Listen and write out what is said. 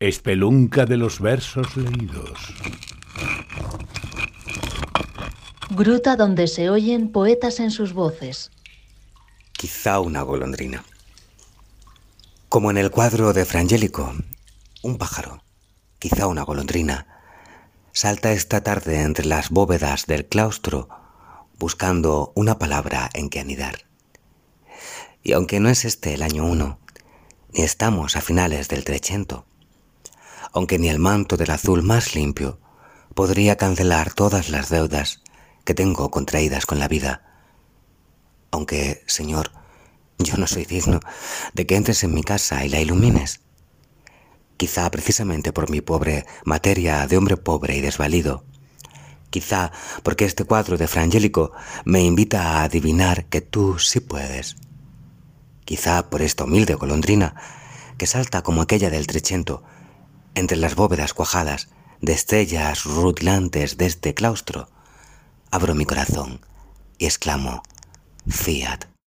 Espelunca de los versos leídos. Gruta donde se oyen poetas en sus voces. Quizá una golondrina. Como en el cuadro de Frangélico, un pájaro, quizá una golondrina, salta esta tarde entre las bóvedas del claustro buscando una palabra en que anidar. Y aunque no es este el año uno, ni estamos a finales del trecento, aunque ni el manto del azul más limpio podría cancelar todas las deudas que tengo contraídas con la vida. Aunque, Señor, yo no soy digno de que entres en mi casa y la ilumines. Quizá precisamente por mi pobre materia de hombre pobre y desvalido. Quizá porque este cuadro de Frangélico me invita a adivinar que tú sí puedes. Quizá por esta humilde golondrina que salta como aquella del Trecento entre las bóvedas cuajadas de estrellas rutilantes de este claustro, abro mi corazón y exclamo, Fiat.